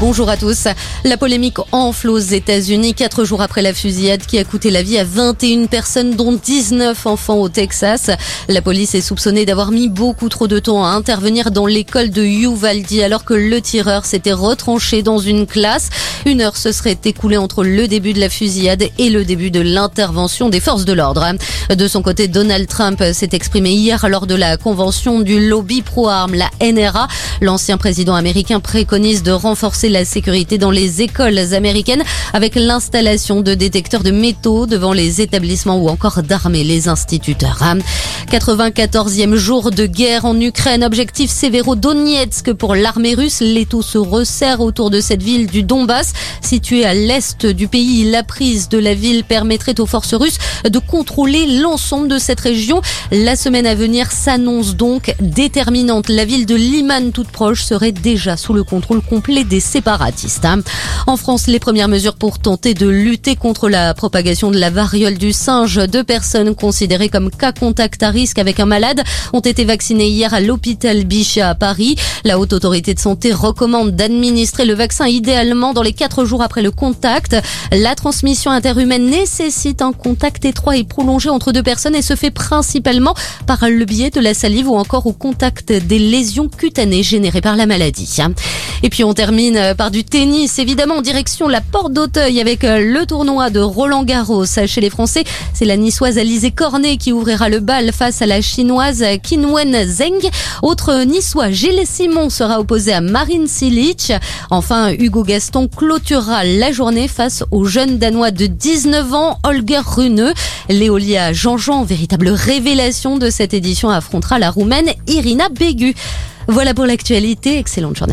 Bonjour à tous. La polémique enfle aux États-Unis quatre jours après la fusillade qui a coûté la vie à 21 personnes dont 19 enfants au Texas. La police est soupçonnée d'avoir mis beaucoup trop de temps à intervenir dans l'école de Uvalde alors que le tireur s'était retranché dans une classe. Une heure se serait écoulée entre le début de la fusillade et le début de l'intervention des forces de l'ordre. De son côté, Donald Trump s'est exprimé hier lors de la convention du lobby pro-armes, la NRA. L'ancien président américain préconise de renforcer la sécurité dans les écoles américaines avec l'installation de détecteurs de métaux devant les établissements ou encore d'armer les instituteurs. 94e jour de guerre en Ukraine, objectif Severodonetsk pour l'armée russe. L'étau se resserre autour de cette ville du Donbass, située à l'est du pays. La prise de la ville permettrait aux forces russes de contrôler l'ensemble de cette région. La semaine à venir s'annonce donc déterminante. La ville de Liman, toute proche, serait déjà sous le contrôle complet des Hein. En France, les premières mesures pour tenter de lutter contre la propagation de la variole du singe. Deux personnes considérées comme cas contact à risque avec un malade ont été vaccinées hier à l'hôpital Bichat à Paris. La haute autorité de santé recommande d'administrer le vaccin idéalement dans les quatre jours après le contact. La transmission interhumaine nécessite un contact étroit et prolongé entre deux personnes et se fait principalement par le biais de la salive ou encore au contact des lésions cutanées générées par la maladie. Et puis on termine euh, par du tennis, évidemment en direction la porte d'Auteuil avec euh, le tournoi de Roland Garros. Chez les Français, c'est la niçoise Alizé Cornet qui ouvrira le bal face à la chinoise Qinwen Zheng. Autre niçois, Gilles Simon sera opposé à Marine Silic. Enfin, Hugo Gaston clôturera la journée face au jeune danois de 19 ans, Holger Rune. Léolia Jean-Jean, véritable révélation de cette édition, affrontera la roumaine Irina Bégu. Voilà pour l'actualité. Excellente journée.